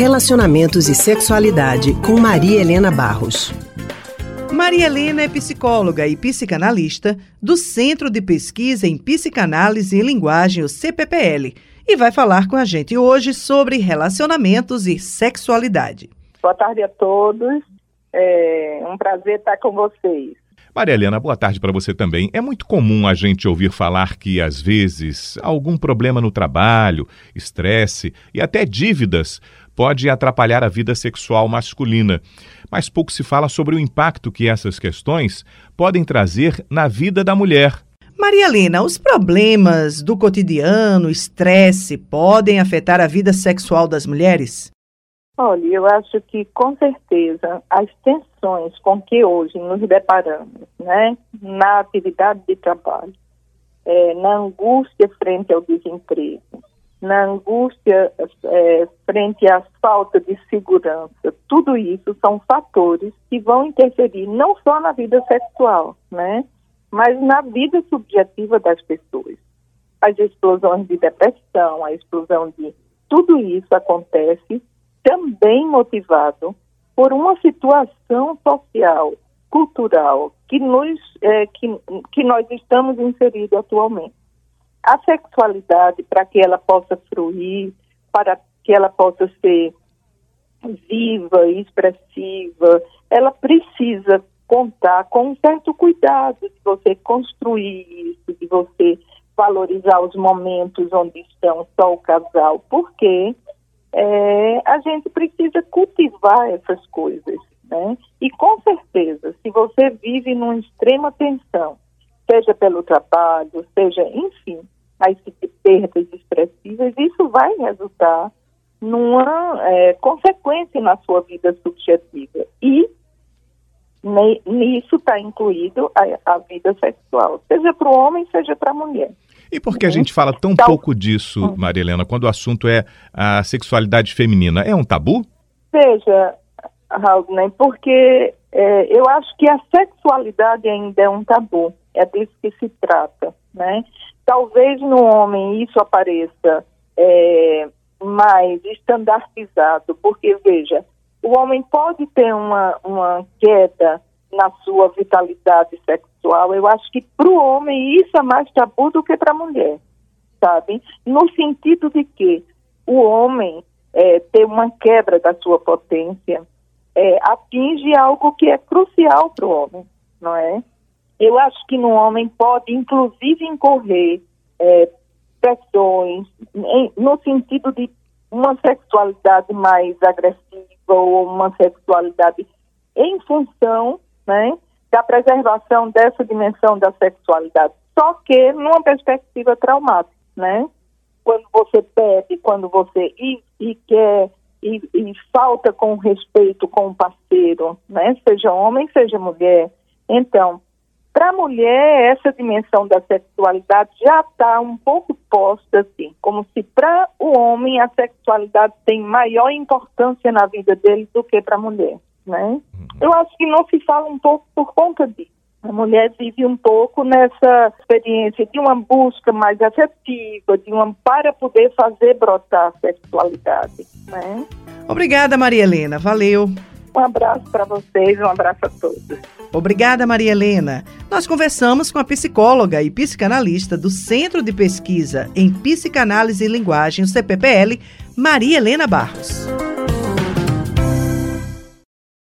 Relacionamentos e Sexualidade, com Maria Helena Barros. Maria Helena é psicóloga e psicanalista do Centro de Pesquisa em Psicanálise e Linguagem, o CPPL, e vai falar com a gente hoje sobre relacionamentos e sexualidade. Boa tarde a todos. É um prazer estar com vocês. Maria Helena, boa tarde para você também. É muito comum a gente ouvir falar que, às vezes, algum problema no trabalho, estresse e até dívidas pode atrapalhar a vida sexual masculina. Mas pouco se fala sobre o impacto que essas questões podem trazer na vida da mulher. Maria Helena, os problemas do cotidiano, estresse, podem afetar a vida sexual das mulheres? Olha, eu acho que com certeza as tensões com que hoje nos deparamos, né, na atividade de trabalho, é, na angústia frente ao desemprego, na angústia é, frente à falta de segurança, tudo isso são fatores que vão interferir não só na vida sexual, né, mas na vida subjetiva das pessoas. As explosões de depressão, a explosão de tudo isso acontece também motivado por uma situação social, cultural que, nos, é, que, que nós estamos inseridos atualmente. A sexualidade, para que ela possa fruir, para que ela possa ser viva expressiva, ela precisa contar com um certo cuidado de você construir isso, de você valorizar os momentos onde estão só o casal, porque é, a gente precisa cultivar essas coisas, né? E com certeza, se você vive numa extrema tensão, seja pelo trabalho, seja, enfim, as perdas expressivas, isso vai resultar numa é, consequência na sua vida subjetiva. E nisso está incluído a, a, vida sexual, seja para o homem, seja para a mulher. E por que a gente fala tão então, pouco disso, hum. Maria Helena, quando o assunto é a sexualidade feminina? É um tabu? Veja, Raul, né, porque é, eu acho que a sexualidade ainda é um tabu, é disso que se trata, né? Talvez no homem isso apareça é, mais estandardizado, porque, veja, o homem pode ter uma, uma queda na sua vitalidade sexual. Eu acho que para o homem isso é mais tabu do que para a mulher, sabe? No sentido de que o homem é, ter uma quebra da sua potência é, atinge algo que é crucial para o homem, não é? Eu acho que no homem pode, inclusive, incorrer é, pressões em, no sentido de uma sexualidade mais agressiva ou uma sexualidade em função né, da preservação dessa dimensão da sexualidade. Só que numa perspectiva traumática, né? Quando você pede, quando você e, e quer e, e, falta com respeito com o parceiro, né? Seja homem, seja mulher. Então, para a mulher, essa dimensão da sexualidade já está um pouco posta assim, como se para o homem a sexualidade tem maior importância na vida dele do que para a mulher, né? Uhum. Eu acho que não se fala um pouco por conta disso. A mulher vive um pouco nessa experiência de uma busca mais afetiva, de uma para poder fazer brotar a sexualidade, né? Obrigada, Maria Helena. Valeu. Um abraço para vocês, um abraço a todos. Obrigada, Maria Helena. Nós conversamos com a psicóloga e psicanalista do Centro de Pesquisa em Psicanálise e Linguagem, o CPPL, Maria Helena Barros.